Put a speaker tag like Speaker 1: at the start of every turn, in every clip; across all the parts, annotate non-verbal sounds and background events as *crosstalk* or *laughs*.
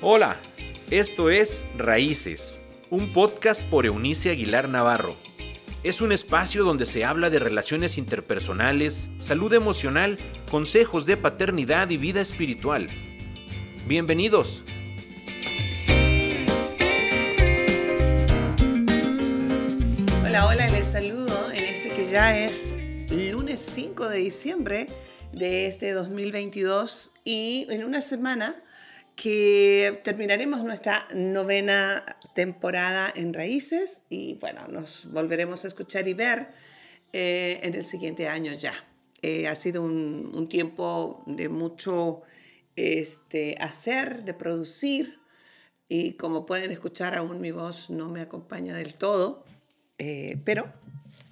Speaker 1: Hola, esto es Raíces, un podcast por Eunice Aguilar Navarro. Es un espacio donde se habla de relaciones interpersonales, salud emocional, consejos de paternidad y vida espiritual. Bienvenidos.
Speaker 2: Hola, hola, les saludo en este que ya es lunes 5 de diciembre de este 2022 y en una semana que terminaremos nuestra novena temporada en Raíces y bueno, nos volveremos a escuchar y ver eh, en el siguiente año ya. Eh, ha sido un, un, tiempo de mucho este, hacer, de producir y como pueden escuchar aún mi voz no me acompaña del todo, eh, pero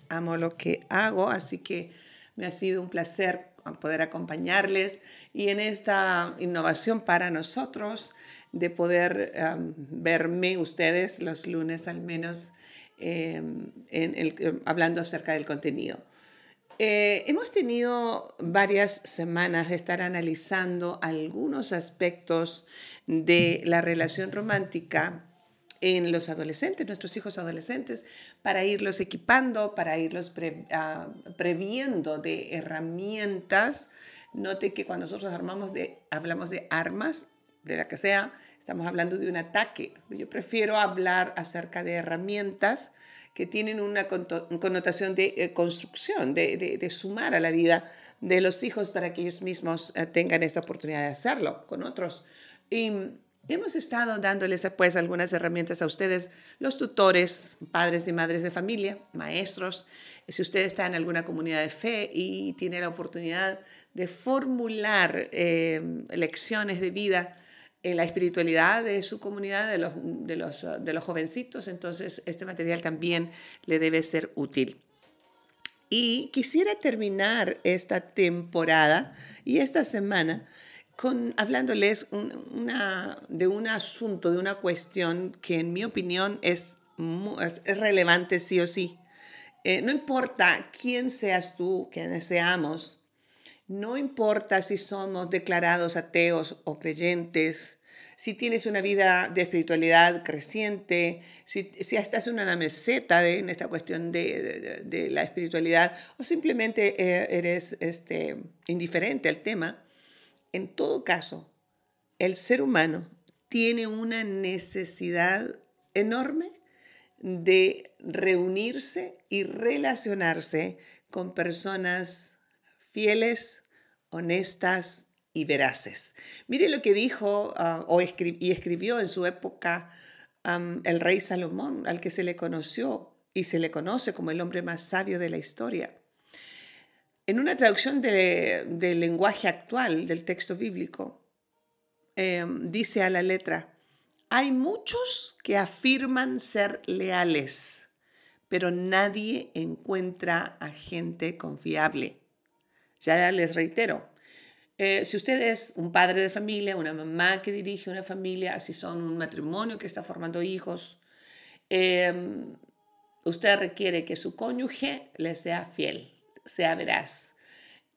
Speaker 2: amo lo que hago, así que me ha sido un placer poder acompañarles y en esta innovación para nosotros de poder um, verme ustedes los lunes al menos um, en el, hablando acerca del contenido. Eh, hemos tenido varias semanas de estar analizando algunos aspectos de la relación romántica en los adolescentes, nuestros hijos adolescentes, para irlos equipando, para irlos pre, uh, previendo de herramientas. Note que cuando nosotros armamos de, hablamos de armas, de la que sea, estamos hablando de un ataque. Yo prefiero hablar acerca de herramientas que tienen una connotación de eh, construcción, de, de, de, sumar a la vida de los hijos para que ellos mismos eh, tengan esta oportunidad de hacerlo con otros. Y hemos estado dándoles pues algunas herramientas a ustedes, los tutores, padres y madres de familia, maestros, si usted está en alguna comunidad de fe y tiene la oportunidad de formular eh, lecciones de vida en la espiritualidad de su comunidad, de los, de, los, de los jovencitos, entonces este material también le debe ser útil. Y quisiera terminar esta temporada y esta semana con, hablándoles un, una, de un asunto, de una cuestión que en mi opinión es, es relevante sí o sí. Eh, no importa quién seas tú, quiénes seamos, no importa si somos declarados ateos o creyentes, si tienes una vida de espiritualidad creciente, si, si estás en una meseta de, en esta cuestión de, de, de la espiritualidad o simplemente eh, eres este, indiferente al tema, en todo caso, el ser humano tiene una necesidad enorme de reunirse y relacionarse con personas fieles, honestas y veraces. Mire lo que dijo uh, o y escribió en su época el rey Salomón, al que se le conoció y se le conoce como el hombre más sabio de la historia. En una traducción del de lenguaje actual del texto bíblico, eh, dice a la letra, hay muchos que afirman ser leales, pero nadie encuentra a gente confiable. Ya les reitero, eh, si usted es un padre de familia, una mamá que dirige una familia, si son un matrimonio que está formando hijos, eh, usted requiere que su cónyuge le sea fiel sea veraz,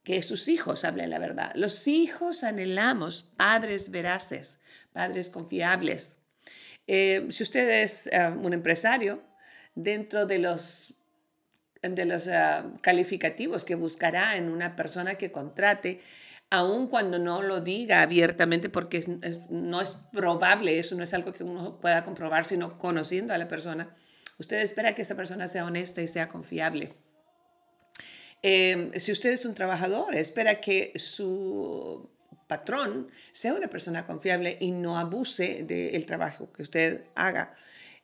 Speaker 2: que sus hijos hablen la verdad. Los hijos anhelamos padres veraces, padres confiables. Eh, si usted es uh, un empresario, dentro de los, de los uh, calificativos que buscará en una persona que contrate, aun cuando no lo diga abiertamente, porque no es probable, eso no es algo que uno pueda comprobar, sino conociendo a la persona, usted espera que esa persona sea honesta y sea confiable. Eh, si usted es un trabajador, espera que su patrón sea una persona confiable y no abuse del trabajo que usted haga.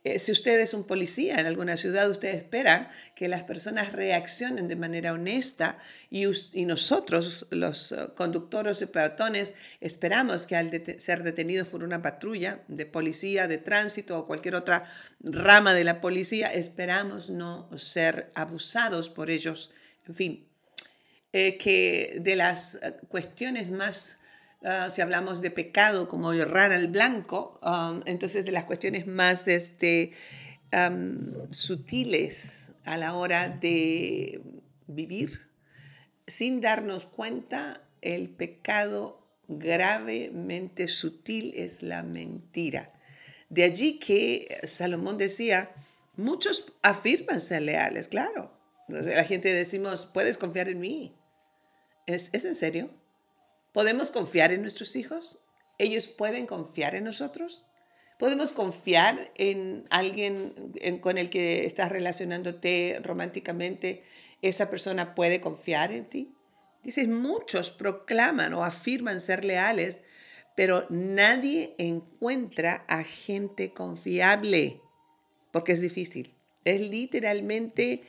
Speaker 2: Eh, si usted es un policía en alguna ciudad, usted espera que las personas reaccionen de manera honesta y, y nosotros, los uh, conductores y peatones, esperamos que al ser detenidos por una patrulla de policía, de tránsito o cualquier otra rama de la policía, esperamos no ser abusados por ellos en fin, eh, que de las eh, cuestiones más, uh, si hablamos de pecado como errar al blanco, um, entonces de las cuestiones más este, um, sutiles a la hora de vivir, sin darnos cuenta, el pecado gravemente sutil es la mentira. De allí que Salomón decía, muchos afirman ser leales, claro. La gente decimos, puedes confiar en mí. ¿Es, ¿Es en serio? ¿Podemos confiar en nuestros hijos? ¿Ellos pueden confiar en nosotros? ¿Podemos confiar en alguien con el que estás relacionándote románticamente? ¿Esa persona puede confiar en ti? Dices, muchos proclaman o afirman ser leales, pero nadie encuentra a gente confiable, porque es difícil. Es literalmente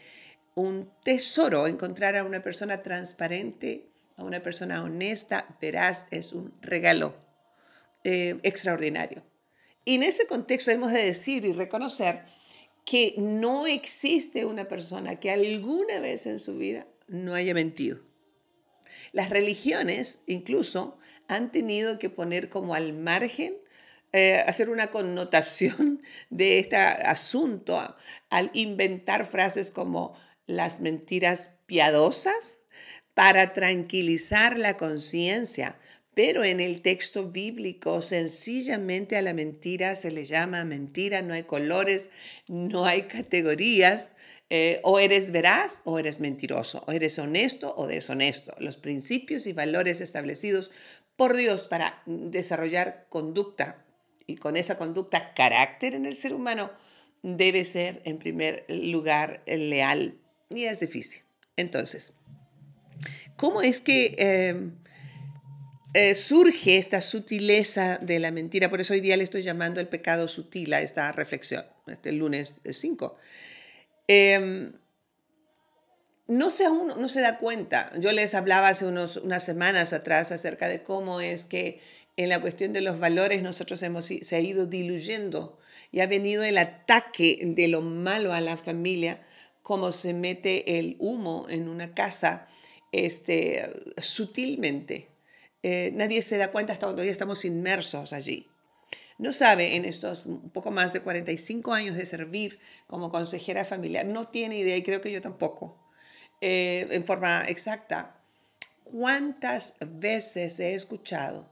Speaker 2: un tesoro encontrar a una persona transparente, a una persona honesta, veraz, es un regalo eh, extraordinario. Y en ese contexto hemos de decir y reconocer que no existe una persona que alguna vez en su vida no haya mentido. Las religiones incluso han tenido que poner como al margen, eh, hacer una connotación *laughs* de este asunto al inventar frases como las mentiras piadosas para tranquilizar la conciencia. Pero en el texto bíblico sencillamente a la mentira se le llama mentira, no hay colores, no hay categorías, eh, o eres veraz o eres mentiroso, o eres honesto o deshonesto. Los principios y valores establecidos por Dios para desarrollar conducta y con esa conducta carácter en el ser humano debe ser en primer lugar leal y es difícil. Entonces, ¿cómo es que eh, eh, surge esta sutileza de la mentira? Por eso hoy día le estoy llamando el pecado sutil a esta reflexión, este lunes 5. Em, no se, uno no se da cuenta. Yo les hablaba hace unos, unas semanas atrás acerca de cómo es que en la cuestión de los valores nosotros hemos, se ha ido diluyendo y ha venido el ataque de lo malo a la familia, como se mete el humo en una casa este, sutilmente. Eh, nadie se da cuenta hasta cuando ya estamos inmersos allí no sabe en estos poco más de 45 años de servir como consejera familiar, no tiene idea, y creo que yo tampoco, eh, en forma exacta, cuántas veces he escuchado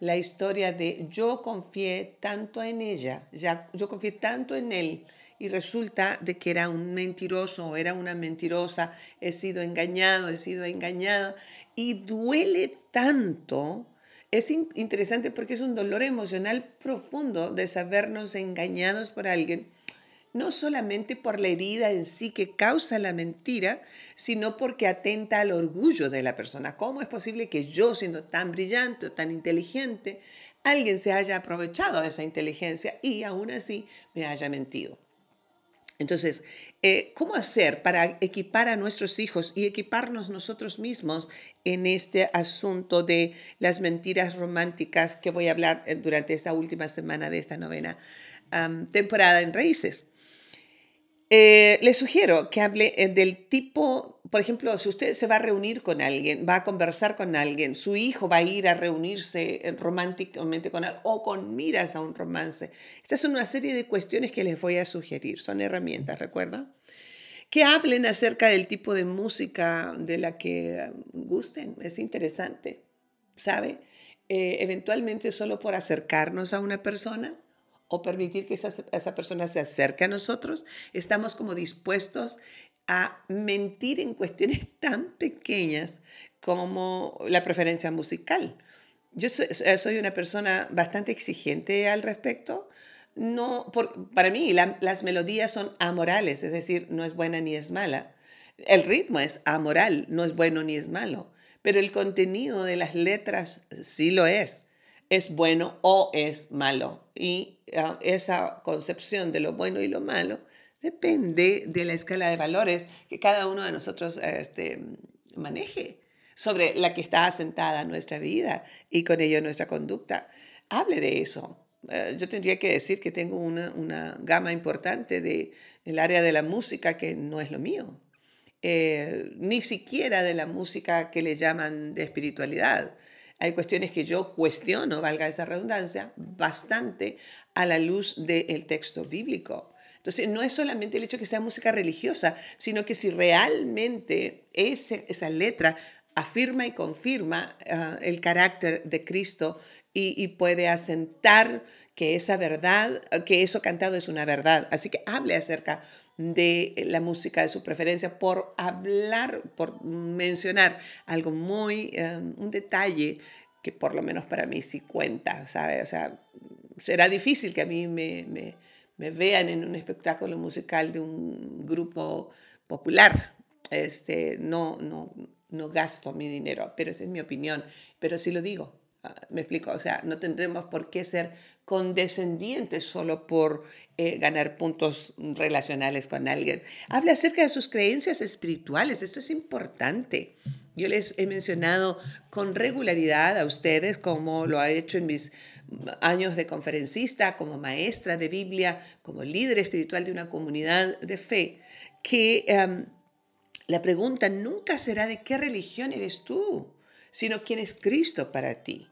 Speaker 2: la historia de yo confié tanto en ella, ya, yo confié tanto en él, y resulta de que era un mentiroso o era una mentirosa, he sido engañado, he sido engañada, y duele tanto es interesante porque es un dolor emocional profundo de sabernos engañados por alguien, no solamente por la herida en sí que causa la mentira, sino porque atenta al orgullo de la persona. ¿Cómo es posible que yo, siendo tan brillante o tan inteligente, alguien se haya aprovechado de esa inteligencia y aún así me haya mentido? Entonces, eh, ¿cómo hacer para equipar a nuestros hijos y equiparnos nosotros mismos en este asunto de las mentiras románticas que voy a hablar eh, durante esta última semana de esta novena temporada en Raíces? Eh, le sugiero que hable eh, del tipo, por ejemplo, si usted se va a reunir con alguien, va a conversar con alguien, su hijo va a ir a reunirse eh, románticamente con él o con miras a un romance. Estas son una serie de cuestiones que les voy a sugerir, son herramientas, ¿recuerda? Que hablen acerca del tipo de música de la que gusten, es interesante, ¿sabe? eventualmente solo por acercarnos a una persona o permitir que esa, esa persona se acerque a nosotros, estamos como dispuestos a mentir en cuestiones *laughs* tan pequeñas como la preferencia musical. Yo soy, soy una persona bastante exigente al respecto. No, por, para mí las melodías son amorales, es decir, no es buena ni es mala. El ritmo es amoral, no es bueno ni es malo, pero el contenido de las letras sí lo es es bueno o es malo. Y ah, esa concepción de lo bueno y lo malo depende de la escala de valores que cada uno de nosotros este, maneje, sobre la que está asentada nuestra vida y con ello nuestra conducta. Hable de eso. Eh, yo tendría que decir que tengo una, una gama importante de, el área de la música que no es lo mío. Eh, ni siquiera de la música que le llaman de espiritualidad. Hay cuestiones que yo cuestiono, valga esa redundancia, bastante a la luz del texto bíblico. Entonces, no es solamente el hecho de que sea música religiosa, sino que si realmente ese, esa letra afirma y confirma ah, el carácter de Cristo y, puede asentar que esa verdad, que eso cantado es una verdad. Así que hable acerca de la música de su preferencia por hablar, por mencionar algo muy, um, un detalle que por lo menos para mí sí cuenta, ¿sabe? O sea, será difícil que a mí me, me, me vean en un espectáculo musical de un grupo popular. Este, no, no, no gasto mi dinero, pero esa es mi opinión. Pero sí lo digo, me explico, o sea, no tendremos por qué ser condescendientes solo por eh, ganar puntos relacionales con alguien. Habla acerca de sus creencias espirituales, esto es importante. Yo les he mencionado con regularidad a ustedes, como lo ha hecho en mis años de conferencista, como maestra de Biblia, como líder espiritual de una comunidad de fe, que em, la pregunta nunca será de qué religión eres tú sino quién es Cristo para ti.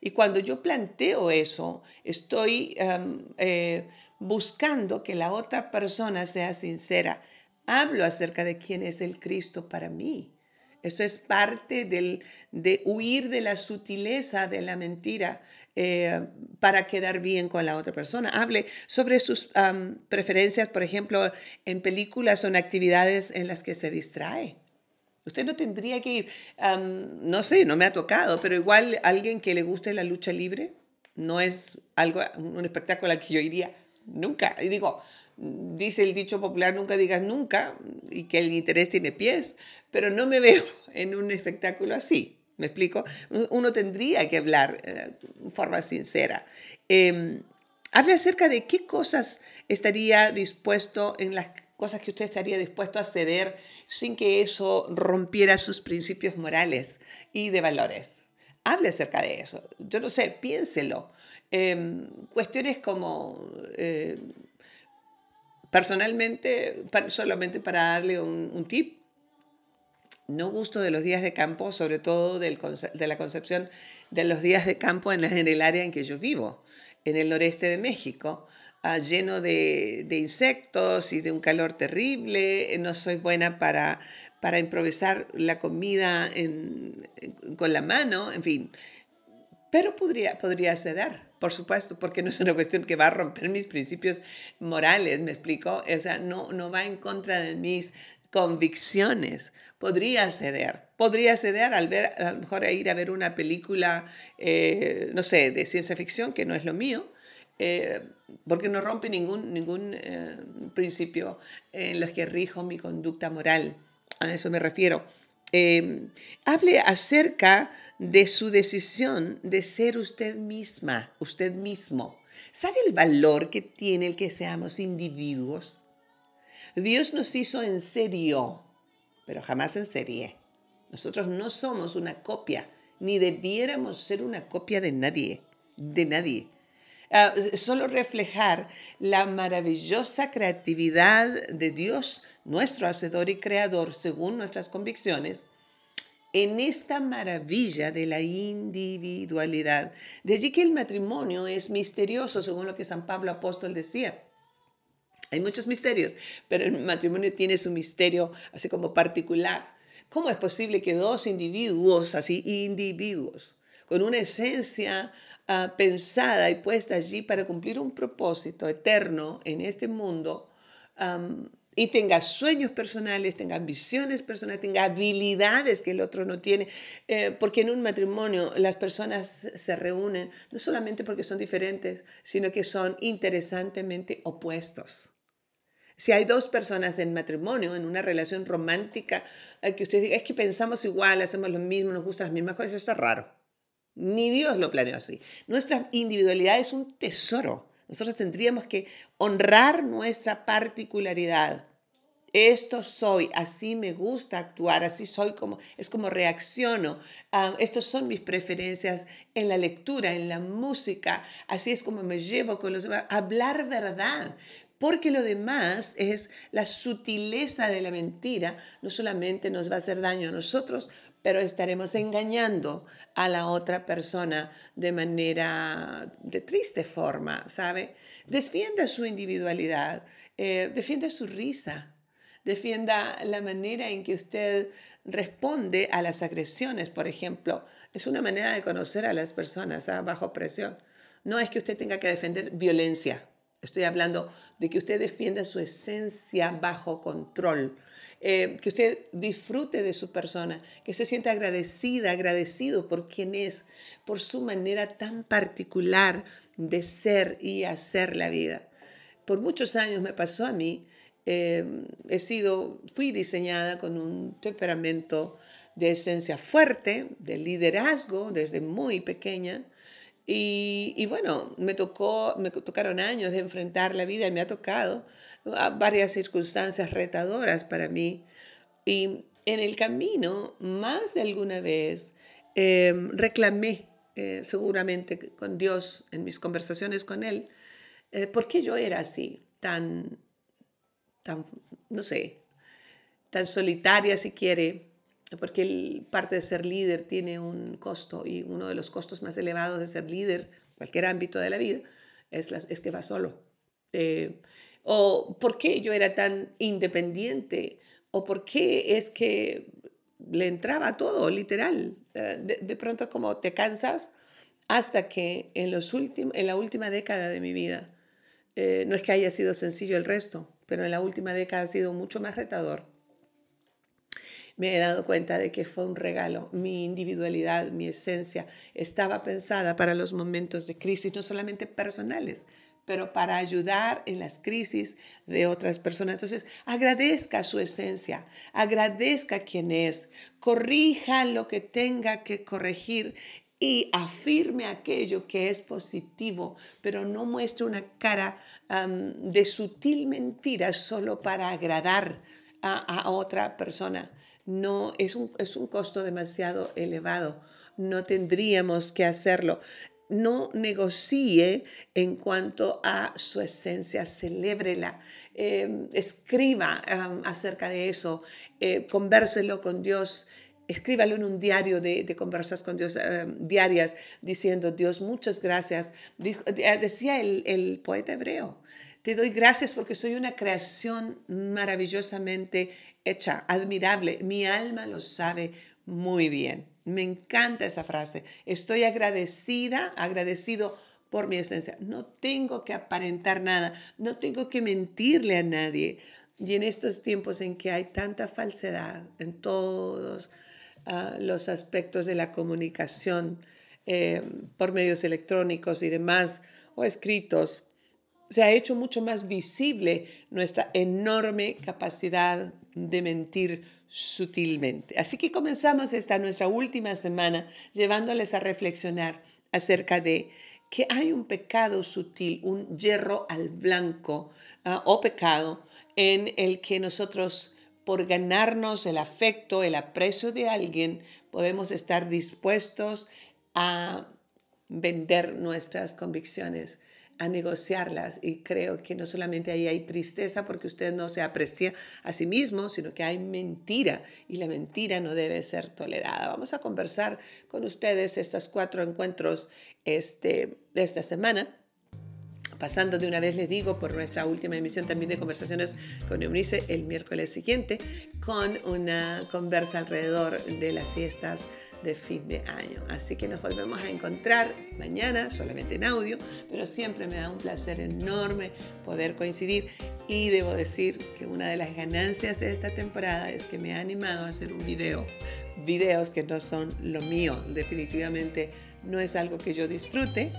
Speaker 2: Y cuando yo planteo eso, estoy eh, buscando que la otra persona sea sincera. Hablo acerca de quién es el Cristo para mí. Eso es parte del, de huir de la sutileza de la mentira eh, para quedar bien con la otra persona. Hable sobre sus preferencias, por ejemplo, en películas o en actividades en las que se distrae. Usted no tendría que ir, no sé, no me ha tocado, pero igual alguien que le guste la lucha libre no es algo, un espectáculo al que yo iría nunca. Y digo, dice el dicho popular, nunca digas nunca, y que el interés tiene pies, pero no me *laughs* veo en un espectáculo así. ¿Me explico? Uno tendría que hablar eh, forma sincera. Eh, hable acerca de qué cosas estaría dispuesto en las cosas que usted estaría dispuesto a ceder sin que eso rompiera sus principios morales y de valores. Hable acerca de eso. Yo no sé, piénselo. Em, cuestiones como, eh, personalmente, solamente para darle un, tip, no gusto de los días de campo, sobre todo del, de la concepción de los días de campo en, en el área en que yo vivo, en el noreste de México. Ah, lleno de, insectos y de un calor terrible. No soy buena para, para improvisar la comida con la mano, en fin. Pero podría, podría ceder, por supuesto, porque no es una cuestión que va a romper mis principios morales, ¿me explico? O sea, no, no va en contra de mis convicciones. Podría ceder, podría ceder al ver, a lo mejor ir a ver una película, eh, no sé, de ciencia ficción, que no es lo mío, eh, porque no rompe ningún, ningún eh, principio en los que rijo mi conducta moral. A eso me refiero. Eh, hable acerca de su decisión de ser usted misma, usted mismo. ¿Sabe el valor que tiene el que seamos individuos? Dios nos hizo en serio, pero jamás en serie. Nosotros no somos una copia, ni debiéramos ser una copia de nadie, de nadie. Ah, solo reflejar la maravillosa creatividad de Dios, nuestro Hacedor y Creador, según nuestras convicciones, en esta maravilla de la individualidad. De allí que el matrimonio es misterioso, según lo que San Pablo Apóstol decía. Hay muchos misterios, pero el matrimonio tiene su misterio así como particular. ¿Cómo es posible que dos individuos, así individuos, con una esencia Ah, pensada y puesta allí para cumplir un propósito eterno en este mundo y tenga sueños personales, tenga ambiciones personales, tenga habilidades que el otro no tiene, eh, porque en un matrimonio las personas se reúnen no solamente porque son diferentes, sino que son interesantemente opuestos. Si hay dos personas en matrimonio, en una relación romántica, eh, que usted diga, es que pensamos igual, hacemos lo mismo, nos gustan las mismas cosas, eso es raro. Ni Dios lo planeó así. Nuestra individualidad es un tesoro. Nosotros tendríamos que honrar nuestra particularidad. Esto soy, así me gusta actuar, así soy como, es como reacciono. Uh, Estas son mis preferencias en la lectura, en la música, así es como me llevo con los demás. Hablar verdad, porque lo demás es la sutileza de la mentira, no solamente nos va a hacer daño a nosotros, pero estaremos engañando a la otra persona de manera, de triste forma, ¿sabe? Defienda su individualidad, eh, defienda su risa, defienda la manera en que usted responde a las agresiones, por ejemplo. Es una manera de conocer a las personas ¿ah? bajo presión. No es que usted tenga que defender violencia. Estoy hablando de que usted defienda su esencia bajo control. Eh, que usted disfrute de su persona, que se sienta agradecida, agradecido por quien es, por su manera tan particular de ser y hacer la vida. Por muchos años me pasó a mí, eh, he sido, fui diseñada con un temperamento de esencia fuerte, de liderazgo desde muy pequeña. Y, bueno, me, tocó, me tocaron años de enfrentar la vida y me ha tocado varias circunstancias retadoras para mí. Y en el camino, más de alguna vez, em, reclamé eh, seguramente con Dios en mis conversaciones con Él, eh, por qué yo era así, tan, tan, no sé, tan solitaria si quiere, porque parte de ser líder tiene un costo y uno de los costos más elevados de ser líder, cualquier ámbito de la vida, es, es que va solo. Eh, o por qué yo era tan independiente, o por qué es que le entraba todo, literal. Eh, de, pronto como te cansas hasta que en, los en la última década de mi vida, eh, no es que haya sido sencillo el resto, pero en la última década ha sido mucho más retador. Me he dado cuenta de que fue un regalo. Mi individualidad, mi esencia, estaba pensada para los momentos de crisis, no solamente personales, pero para ayudar en las crisis de otras personas. Entonces, agradezca su esencia, agradezca quién es, corrija lo que tenga que corregir y afirme aquello que es positivo, pero no muestre una cara de sutil mentira solo para agradar a, otra persona. No, es un, es un costo demasiado elevado. No tendríamos que hacerlo no negocie en cuanto a su esencia, celébrela, eh, escriba acerca de eso, eh, convérselo con Dios, escríbalo en un diario de, de conversas con Dios diarias, diciendo, Dios, muchas gracias. Eh, decía el, el poeta hebreo, te doy gracias porque soy una creación maravillosamente hecha, admirable. Mi alma lo sabe muy bien. Me encanta esa frase. Estoy agradecida, agradecido por mi esencia. No tengo que aparentar nada, no tengo que mentirle a nadie. Y en estos tiempos en que hay tanta falsedad en todos ah, los aspectos de la comunicación eh, por medios electrónicos y demás, o escritos, se ha hecho mucho más visible nuestra enorme capacidad de mentir sutilmente. Así que comenzamos esta nuestra última semana llevándoles a reflexionar acerca de que hay un pecado sutil, un hierro al blanco ah, o pecado en el que nosotros por ganarnos el afecto, el aprecio de alguien, podemos estar dispuestos a vender nuestras convicciones a negociarlas y creo que no solamente ahí hay tristeza porque usted no se aprecia a sí mismo, sino que hay mentira y la mentira no debe ser tolerada. Vamos a conversar con ustedes estos cuatro encuentros este, de esta semana Pasando de una vez les digo por nuestra última emisión también de conversaciones con Eunice el miércoles siguiente con una conversa alrededor de las fiestas de fin de año. Así que nos volvemos a encontrar mañana solamente en audio, pero siempre me da un placer enorme poder coincidir y debo decir que una de las ganancias de esta temporada es que me ha animado a hacer un video, videos que no son lo mío, definitivamente no es algo que yo disfrute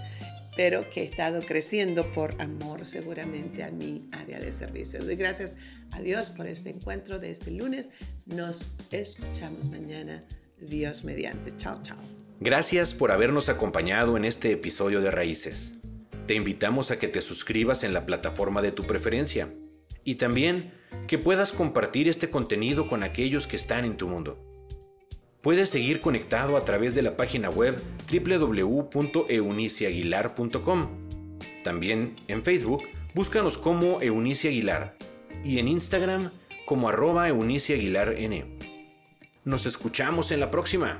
Speaker 2: pero que he estado creciendo por amor seguramente a mi área de servicio. Doy gracias a Dios por este encuentro de este lunes. Nos escuchamos mañana. Dios mediante. Chao, chao.
Speaker 1: Gracias por habernos acompañado en este episodio de Raíces. Te invitamos a que te suscribas en la plataforma de tu preferencia y también que puedas compartir este contenido con aquellos que están en tu mundo. Puedes seguir conectado a través de la página web www.euniciaguilar.com. También en Facebook, búscanos como Eunice Aguilar y en Instagram como arroba Eunice Aguilar N. Nos escuchamos en la próxima.